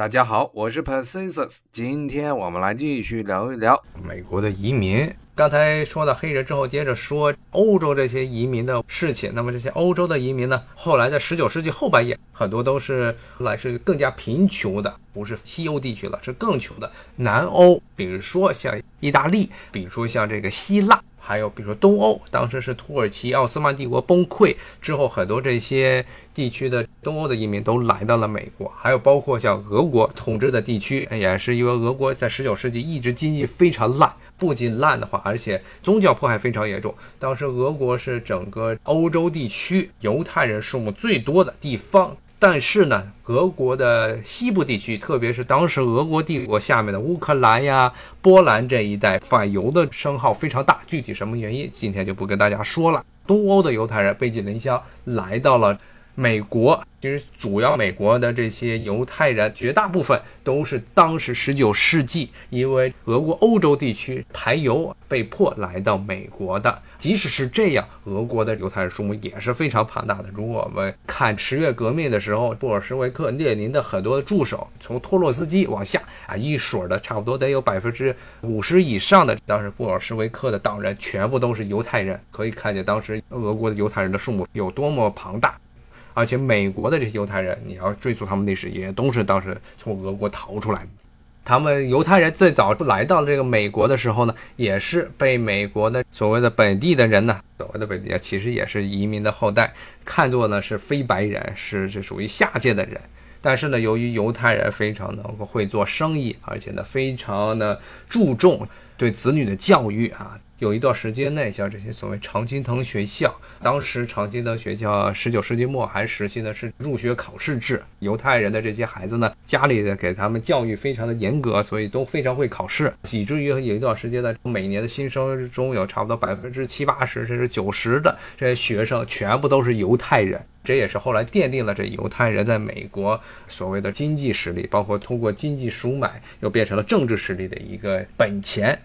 大家好，我是 Persis，今天我们来继续聊一聊美国的移民。刚才说到黑人之后，接着说欧洲这些移民的事情。那么这些欧洲的移民呢，后来在十九世纪后半叶，很多都是来自于更加贫穷的，不是西欧地区了，是更穷的南欧，比如说像意大利，比如说像这个希腊。还有比如说东欧，当时是土耳其奥斯曼帝国崩溃之后，很多这些地区的东欧的移民都来到了美国。还有包括像俄国统治的地区，也是因为俄国在十九世纪一直经济非常烂，不仅烂的话，而且宗教迫害非常严重。当时俄国是整个欧洲地区犹太人数目最多的地方。但是呢，俄国的西部地区，特别是当时俄国帝国下面的乌克兰呀、波兰这一带，反犹的声号非常大。具体什么原因，今天就不跟大家说了。东欧的犹太人背井离乡来到了。美国其实主要美国的这些犹太人，绝大部分都是当时十九世纪因为俄国欧洲地区排犹被迫来到美国的。即使是这样，俄国的犹太人数目也是非常庞大的。如果我们看十月革命的时候，布尔什维克列宁的很多的助手，从托洛斯基往下啊，一水的差不多得有百分之五十以上的当时布尔什维克的党人全部都是犹太人。可以看见当时俄国的犹太人的数目有多么庞大。而且美国的这些犹太人，你要追溯他们历史，也都是当时从俄国逃出来。他们犹太人最早来到这个美国的时候呢，也是被美国的所谓的本地的人呢，所谓的本地人其实也是移民的后代，看作呢是非白人，是这属于下界的人。但是呢，由于犹太人非常能够会做生意，而且呢非常的注重对子女的教育啊。有一段时间内，像这些所谓常青藤学校，当时常青藤学校十九世纪末还实行的是入学考试制。犹太人的这些孩子呢，家里的给他们教育非常的严格，所以都非常会考试，以至于有一段时间呢，每年的新生中有差不多百分之七八十甚至九十的这些学生全部都是犹太人。这也是后来奠定了这犹太人在美国所谓的经济实力，包括通过经济赎买，又变成了政治实力的一个本钱。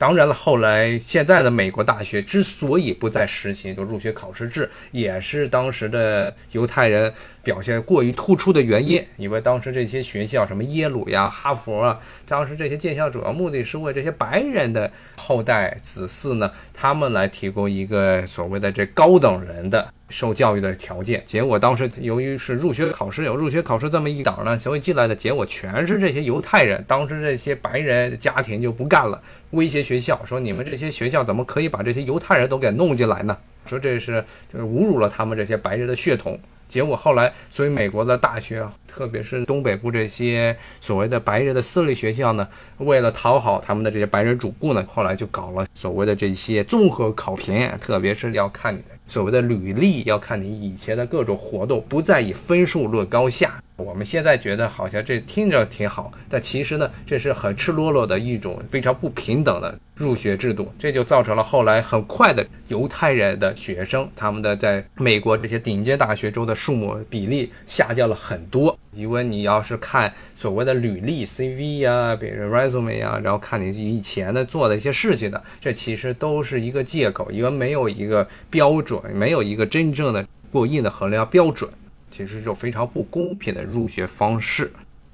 当然了，后来现在的美国大学之所以不再实行就入学考试制，也是当时的犹太人表现过于突出的原因。因为当时这些学校，什么耶鲁呀、哈佛啊，当时这些建校主要目的是为这些白人的后代子嗣呢，他们来提供一个所谓的这高等人的。受教育的条件，结果当时由于是入学考试有入学考试这么一档呢，所以进来的结果全是这些犹太人。当时这些白人家庭就不干了，威胁学校说：“你们这些学校怎么可以把这些犹太人都给弄进来呢？”说这是就是侮辱了他们这些白人的血统。结果后来，所以美国的大学，特别是东北部这些所谓的白人的私立学校呢，为了讨好他们的这些白人主顾呢，后来就搞了所谓的这些综合考评，特别是要看你的所谓的履历，要看你以前的各种活动，不再以分数论高下。我们现在觉得好像这听着挺好，但其实呢，这是很赤裸裸的一种非常不平等的入学制度，这就造成了后来很快的犹太人的学生，他们的在美国这些顶尖大学中的数目比例下降了很多。因为你要是看所谓的履历 CV 呀，比如 resume 呀，然后看你以前的做的一些事情的，这其实都是一个借口，因为没有一个标准，没有一个真正的过硬的衡量标准。其实就非常不公平的入学方式，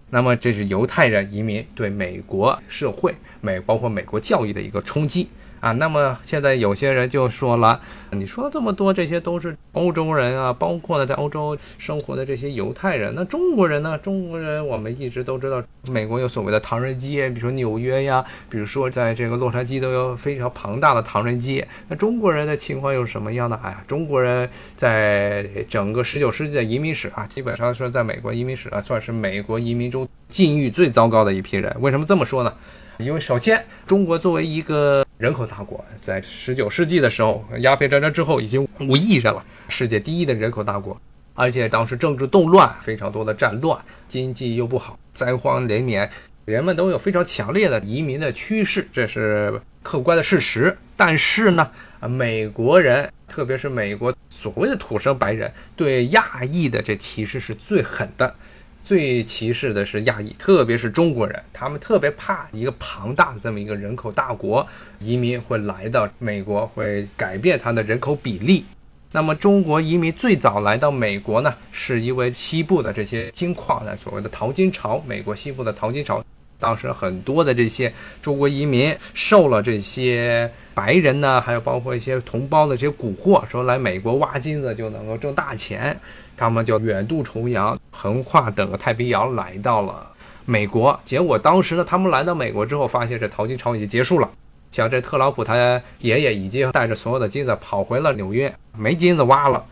那么这是犹太人移民对美国社会、美包括美国教育的一个冲击。啊，那么现在有些人就说了，你说这么多，这些都是欧洲人啊，包括呢在欧洲生活的这些犹太人，那中国人呢？中国人我们一直都知道，美国有所谓的唐人街，比如说纽约呀，比如说在这个洛杉矶都有非常庞大的唐人街。那中国人的情况又是什么样的？哎呀，中国人在整个十九世纪的移民史啊，基本上说在美国移民史啊，算是美国移民中境遇最糟糕的一批人。为什么这么说呢？因为首先，中国作为一个人口大国，在十九世纪的时候，鸦片战争之后已经五亿人了，世界第一的人口大国，而且当时政治动乱，非常多的战乱，经济又不好，灾荒连绵，人们都有非常强烈的移民的趋势，这是客观的事实。但是呢，美国人，特别是美国所谓的土生白人，对亚裔的这歧视是最狠的。最歧视的是亚裔，特别是中国人，他们特别怕一个庞大的这么一个人口大国移民会来到美国，会改变它的人口比例。那么中国移民最早来到美国呢，是因为西部的这些金矿的所谓的淘金潮，美国西部的淘金潮。当时很多的这些中国移民受了这些白人呢，还有包括一些同胞的这些蛊惑，说来美国挖金子就能够挣大钱，他们就远渡重洋，横跨整个太平洋来到了美国。结果当时呢，他们来到美国之后，发现这淘金潮已经结束了，像这特朗普他爷爷已经带着所有的金子跑回了纽约，没金子挖了，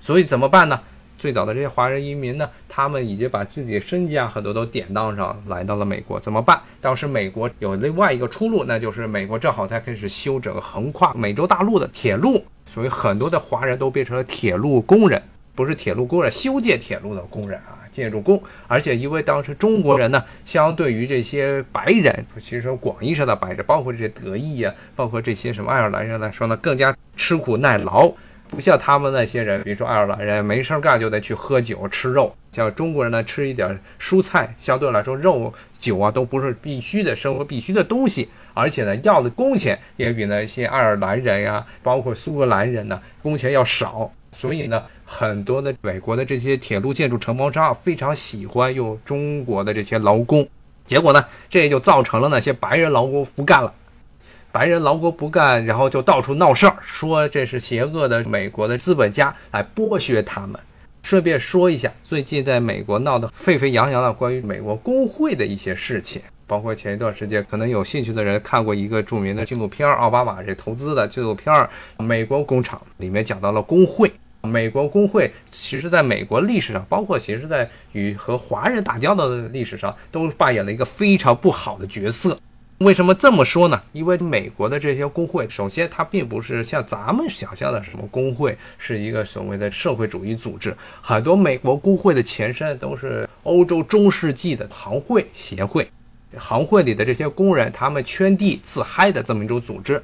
所以怎么办呢？最早的这些华人移民呢，他们已经把自己身家很多都典当上来到了美国，怎么办？当时美国有另外一个出路，那就是美国正好在开始修整横跨美洲大陆的铁路，所以很多的华人都变成了铁路工人，不是铁路工人，修建铁路的工人啊，建筑工。而且因为当时中国人呢，相对于这些白人，其实广义上的白人，包括这些德裔啊，包括这些什么爱尔兰人来说呢，更加吃苦耐劳。不像他们那些人，比如说爱尔兰人，没事干就得去喝酒吃肉。像中国人呢，吃一点蔬菜，相对来说肉酒啊都不是必须的生活必须的东西，而且呢，要的工钱也比那些爱尔兰人呀，包括苏格兰人呢，工钱要少。所以呢，很多的美国的这些铁路建筑承包商非常喜欢用中国的这些劳工。结果呢，这也就造成了那些白人劳工不干了。白人劳工不干，然后就到处闹事儿，说这是邪恶的美国的资本家来剥削他们。顺便说一下，最近在美国闹得沸沸扬扬的关于美国工会的一些事情，包括前一段时间可能有兴趣的人看过一个著名的纪录片，奥巴马这投资的纪录片《美国工厂》里面讲到了工会。美国工会其实在美国历史上，包括其实在与和华人打交道的历史上，都扮演了一个非常不好的角色。为什么这么说呢？因为美国的这些工会，首先它并不是像咱们想象的什么工会，是一个所谓的社会主义组织。很多美国工会的前身都是欧洲中世纪的行会协会，行会里的这些工人，他们圈地自嗨的这么一种组织。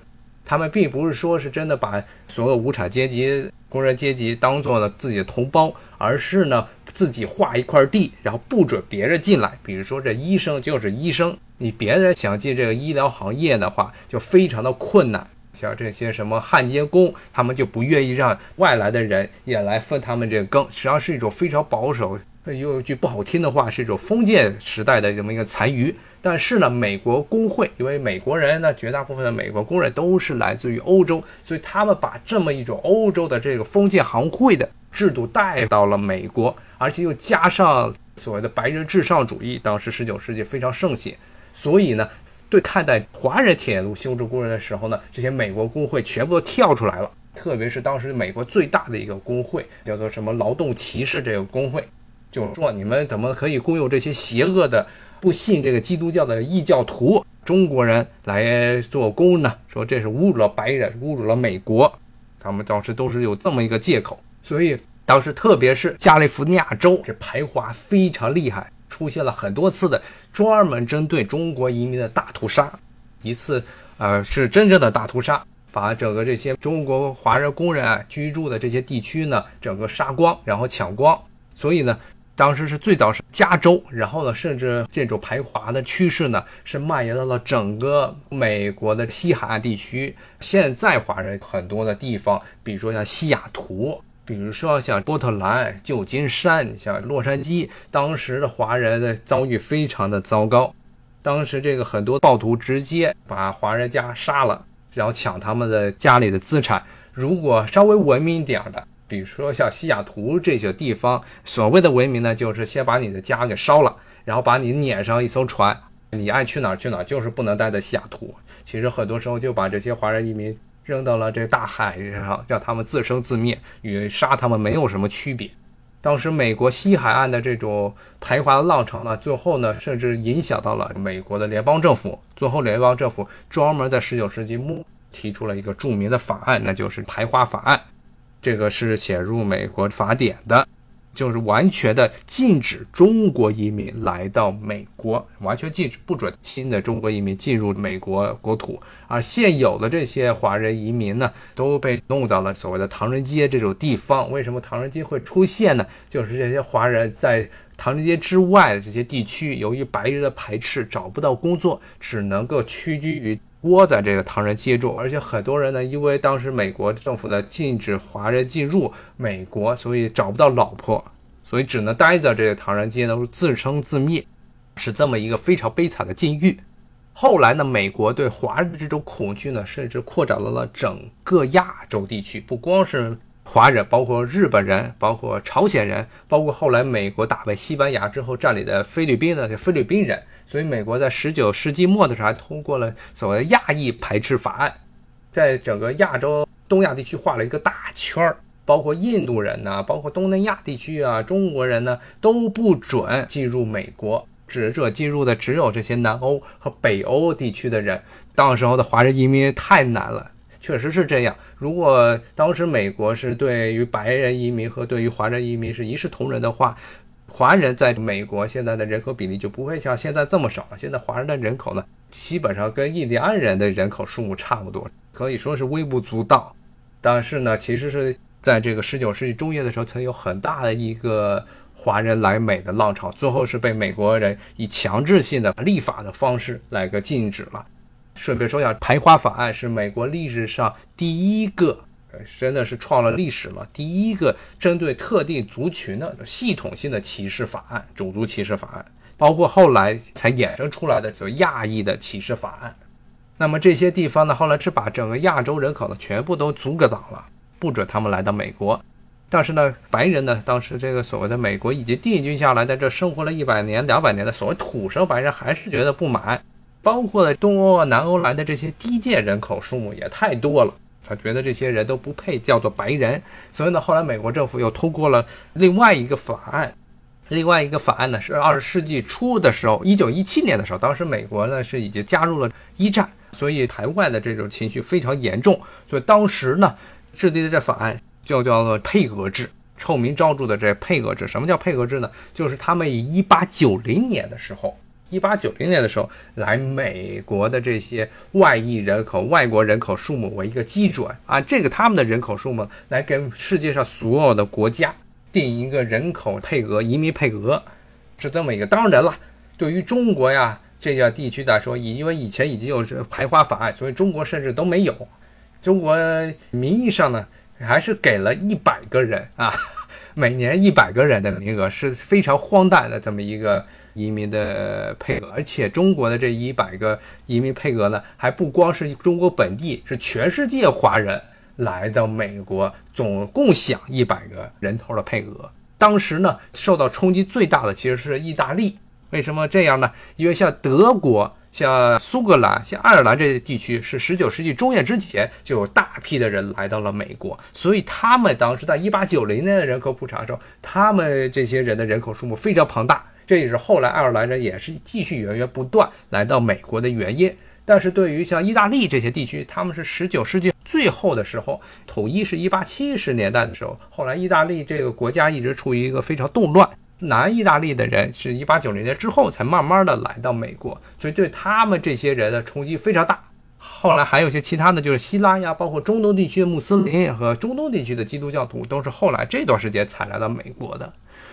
他们并不是说是真的把所有无产阶级、工人阶级当做了自己的同胞，而是呢自己划一块地，然后不准别人进来。比如说这医生就是医生。你别人想进这个医疗行业的话，就非常的困难。像这些什么焊接工，他们就不愿意让外来的人也来分他们这个羹，实际上是一种非常保守，有一句不好听的话，是一种封建时代的这么一个残余。但是呢，美国工会，因为美国人呢，绝大部分的美国工人都是来自于欧洲，所以他们把这么一种欧洲的这个封建行会的制度带到了美国，而且又加上所谓的白人至上主义，当时十九世纪非常盛行。所以呢，对看待华人铁路修筑工人的时候呢，这些美国工会全部都跳出来了。特别是当时美国最大的一个工会，叫做什么劳动骑士这个工会，就说你们怎么可以雇佣这些邪恶的、不信这个基督教的异教徒中国人来做工呢？说这是侮辱了白人，侮辱了美国。他们当时都是有这么一个借口。所以当时，特别是加利福尼亚州，这排华非常厉害。出现了很多次的专门针对中国移民的大屠杀，一次呃是真正的大屠杀，把整个这些中国华人工人啊居住的这些地区呢整个杀光，然后抢光。所以呢，当时是最早是加州，然后呢，甚至这种排华的趋势呢是蔓延到了整个美国的西海岸地区。现在华人很多的地方，比如说像西雅图。比如说像波特兰、旧金山、像洛杉矶，当时的华人的遭遇非常的糟糕。当时这个很多暴徒直接把华人家杀了，然后抢他们的家里的资产。如果稍微文明点的，比如说像西雅图这些地方，所谓的文明呢，就是先把你的家给烧了，然后把你撵上一艘船，你爱去哪儿去哪儿，就是不能待在西雅图。其实很多时候就把这些华人移民。扔到了这大海上，让他们自生自灭，与杀他们没有什么区别。当时美国西海岸的这种排华的浪潮呢，最后呢，甚至影响到了美国的联邦政府。最后，联邦政府专门在19世纪末提出了一个著名的法案，那就是排华法案。这个是写入美国法典的。就是完全的禁止中国移民来到美国，完全禁止不准新的中国移民进入美国国土。而现有的这些华人移民呢，都被弄到了所谓的唐人街这种地方。为什么唐人街会出现呢？就是这些华人在唐人街之外的这些地区，由于白人的排斥，找不到工作，只能够屈居于窝在这个唐人街住，而且很多人呢，因为当时美国政府的禁止华人进入美国，所以找不到老婆，所以只能待在这个唐人街呢，自生自灭，是这么一个非常悲惨的境遇。后来呢，美国对华人的这种恐惧呢，甚至扩展到了整个亚洲地区，不光是华人，包括日本人，包括朝鲜人，包括后来美国打败西班牙之后占领的菲律宾的菲律宾人。所以，美国在十九世纪末的时候还通过了所谓的亚裔排斥法案，在整个亚洲、东亚地区画了一个大圈儿，包括印度人呢，包括东南亚地区啊，中国人呢都不准进入美国，只准进入的只有这些南欧和北欧地区的人。当时候的华人移民太难了，确实是这样。如果当时美国是对于白人移民和对于华人移民是一视同仁的话，华人在美国现在的人口比例就不会像现在这么少了。现在华人的人口呢，基本上跟印第安人的人口数目差不多，可以说是微不足道。但是呢，其实是在这个十九世纪中叶的时候，曾有很大的一个华人来美的浪潮，最后是被美国人以强制性的立法的方式来个禁止了。顺便说一下，排华法案是美国历史上第一个。真的是创了历史了，第一个针对特定族群的系统性的歧视法案——种族歧视法案，包括后来才衍生出来的所谓亚裔的歧视法案。那么这些地方呢，后来是把整个亚洲人口呢全部都阻隔挡了，不准他们来到美国。但是呢，白人呢，当时这个所谓的美国已经定居下来，在这生活了一百年、两百年的所谓土生白人还是觉得不满，包括东欧啊、南欧来的这些低贱人口数目也太多了。他觉得这些人都不配叫做白人，所以呢，后来美国政府又通过了另外一个法案。另外一个法案呢，是二十世纪初的时候，一九一七年的时候，当时美国呢是已经加入了一战，所以台湾的这种情绪非常严重，所以当时呢制定的这法案就叫做配额制，臭名昭著的这配额制。什么叫配额制呢？就是他们以一八九零年的时候。一八九零年的时候，来美国的这些外裔人口、外国人口数目为一个基准啊，这个他们的人口数目来跟世界上所有的国家定一个人口配额、移民配额，是这么一个。当然了，对于中国呀这些地区来说，因为以前已经有这排华法案，所以中国甚至都没有。中国名义上呢，还是给了一百个人啊，每年一百个人的名额，是非常荒诞的这么一个。移民的配额，而且中国的这一百个移民配额呢，还不光是中国本地，是全世界华人来到美国，总共享一百个人头的配额。当时呢，受到冲击最大的其实是意大利。为什么这样呢？因为像德国、像苏格兰、像爱尔兰这些地区，是十九世纪中叶之前就有大批的人来到了美国，所以他们当时在一八九零年的人口普查中，他们这些人的人口数目非常庞大。这也是后来爱尔兰人也是继续源源不断来到美国的原因。但是对于像意大利这些地区，他们是十九世纪最后的时候统一，是一八七十年代的时候。后来意大利这个国家一直处于一个非常动乱，南意大利的人是一八九零年之后才慢慢的来到美国，所以对他们这些人的冲击非常大。后来还有一些其他的就是希腊呀，包括中东地区的穆斯林和中东地区的基督教徒，都是后来这段时间才来到美国的。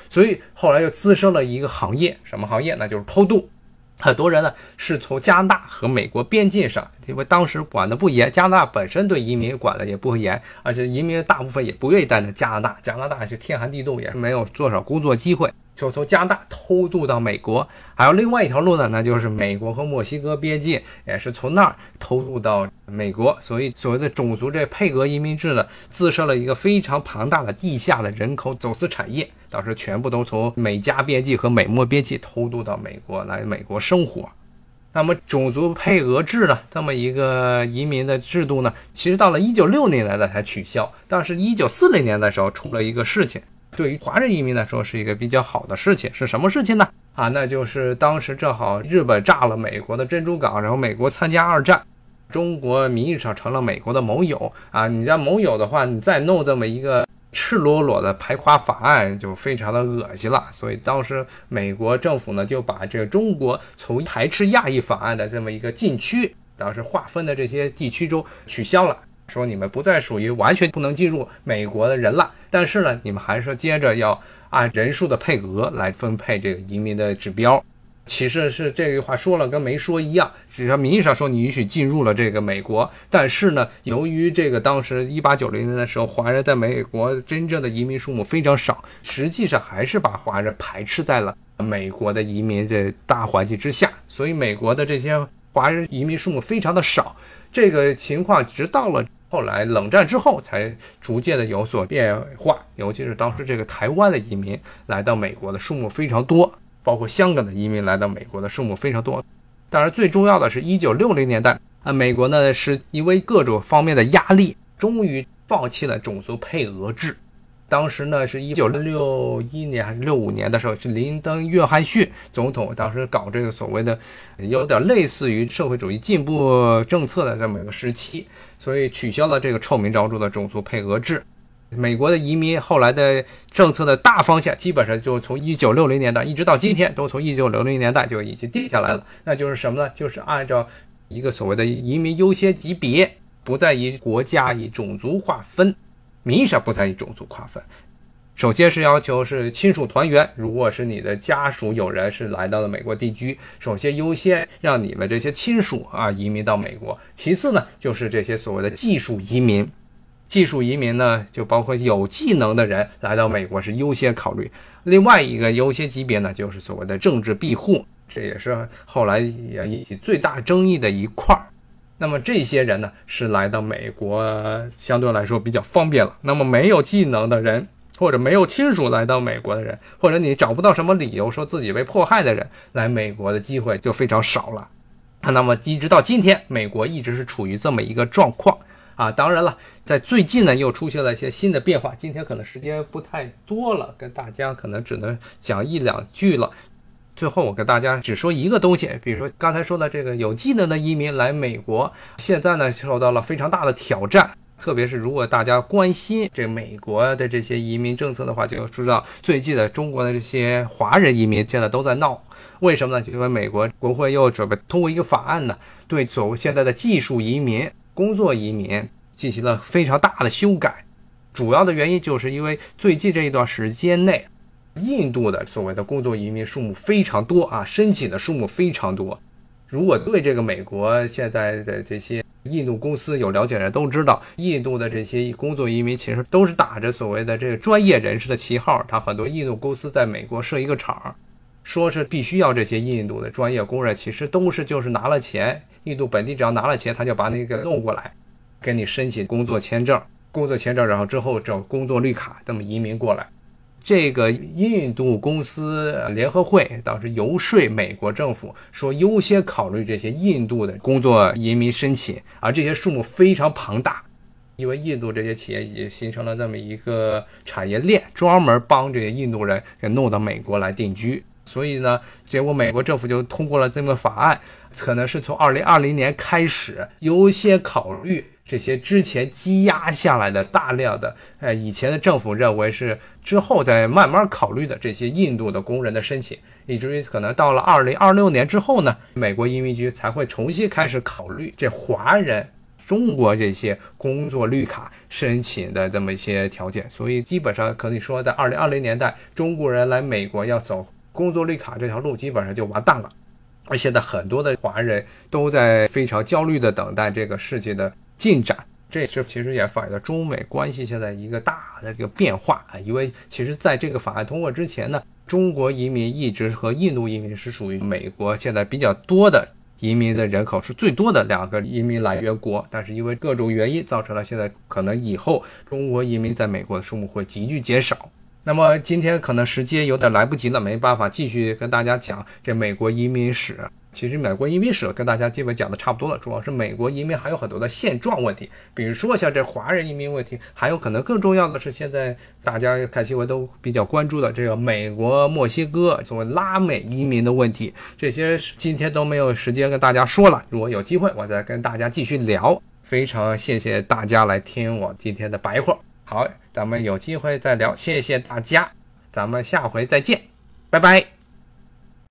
所以后来又滋生了一个行业，什么行业？那就是偷渡。很多人呢是从加拿大和美国边境上，因为当时管的不严，加拿大本身对移民管的也不严，而且移民大部分也不愿意待在加拿大。加拿大是天寒地冻，也是没有多少工作机会。就从加拿大偷渡到美国，还有另外一条路呢，那就是美国和墨西哥边界，也是从那儿偷渡到美国。所以所谓的种族这配额移民制呢，自设了一个非常庞大的地下的人口走私产业，当时全部都从美加边界和美墨边界偷渡到美国来美国生活。那么种族配额制呢，这么一个移民的制度呢，其实到了一九六零年代才取消，但是一九四零年的时候出了一个事情。对于华人移民来说是一个比较好的事情，是什么事情呢？啊，那就是当时正好日本炸了美国的珍珠港，然后美国参加二战，中国名义上成了美国的盟友啊。你在盟友的话，你再弄这么一个赤裸裸的排华法案，就非常的恶心了。所以当时美国政府呢就把这个中国从排斥亚裔法案的这么一个禁区，当时划分的这些地区中取消了。说你们不再属于完全不能进入美国的人了，但是呢，你们还是接着要按人数的配额来分配这个移民的指标。其实是这句话说了跟没说一样，只是名义上说你允许进入了这个美国，但是呢，由于这个当时一八九零年的时候，华人在美国真正的移民数目非常少，实际上还是把华人排斥在了美国的移民这大环境之下，所以美国的这些华人移民数目非常的少。这个情况直到了后来冷战之后才逐渐的有所变化，尤其是当时这个台湾的移民来到美国的数目非常多。包括香港的移民来到美国的数目非常多，当然最重要的是一九六零年代啊，美国呢是因为各种方面的压力，终于放弃了种族配额制。当时呢是一九六一年还是六五年的时候，是林登·约翰逊总统当时搞这个所谓的有点类似于社会主义进步政策的这么一个时期，所以取消了这个臭名昭著的种族配额制。美国的移民后来的政策的大方向，基本上就从一九六零年代一直到今天，都从一九六零年代就已经定下来了。那就是什么呢？就是按照一个所谓的移民优先级别，不再以国家以种族划分，名义上不再以种族划分。首先是要求是亲属团圆，如果是你的家属有人是来到了美国定居，首先优先让你们这些亲属啊移民到美国。其次呢，就是这些所谓的技术移民。技术移民呢，就包括有技能的人来到美国是优先考虑。另外一个优先级别呢，就是所谓的政治庇护，这也是后来也引起最大争议的一块儿。那么这些人呢，是来到美国相对来说比较方便了。那么没有技能的人，或者没有亲属来到美国的人，或者你找不到什么理由说自己被迫害的人，来美国的机会就非常少了。那么一直到今天，美国一直是处于这么一个状况。啊，当然了，在最近呢，又出现了一些新的变化。今天可能时间不太多了，跟大家可能只能讲一两句了。最后，我跟大家只说一个东西，比如说刚才说的这个有技能的移民来美国，现在呢受到了非常大的挑战。特别是如果大家关心这美国的这些移民政策的话，就知道最近的中国的这些华人移民现在都在闹。为什么呢？就因为美国国会又准备通过一个法案呢，对走现在的技术移民。工作移民进行了非常大的修改，主要的原因就是因为最近这一段时间内，印度的所谓的工作移民数目非常多啊，申请的数目非常多。如果对这个美国现在的这些印度公司有了解的都知道，印度的这些工作移民其实都是打着所谓的这个专业人士的旗号，他很多印度公司在美国设一个厂，说是必须要这些印度的专业工人，其实都是就是拿了钱。印度本地只要拿了钱，他就把那个弄过来，给你申请工作签证，工作签证，然后之后找工作绿卡，这么移民过来。这个印度公司联合会当时游说美国政府，说优先考虑这些印度的工作移民申请，而这些数目非常庞大，因为印度这些企业已经形成了这么一个产业链，专门帮这些印度人给弄到美国来定居。所以呢，结果美国政府就通过了这么个法案，可能是从二零二零年开始优先考虑这些之前积压下来的大量的，呃，以前的政府认为是之后再慢慢考虑的这些印度的工人的申请，以至于可能到了二零二六年之后呢，美国移民局才会重新开始考虑这华人中国这些工作绿卡申请的这么一些条件。所以基本上可以说，在二零二零年代，中国人来美国要走。工作绿卡这条路基本上就完蛋了，而现在很多的华人都在非常焦虑的等待这个事情的进展，这是其实也反映了中美关系现在一个大的这个变化啊。因为其实在这个法案通过之前呢，中国移民一直和印度移民是属于美国现在比较多的移民的人口是最多的两个移民来源国，但是因为各种原因造成了现在可能以后中国移民在美国的数目会急剧减少。那么今天可能时间有点来不及了，没办法继续跟大家讲这美国移民史。其实美国移民史跟大家基本讲的差不多了，主要是美国移民还有很多的现状问题，比如说像这华人移民问题，还有可能更重要的是现在大家看新闻都比较关注的这个美国墨西哥所谓拉美移民的问题，这些今天都没有时间跟大家说了，如果有机会我再跟大家继续聊。非常谢谢大家来听我今天的白话。好，咱们有机会再聊，谢谢大家，咱们下回再见，拜拜。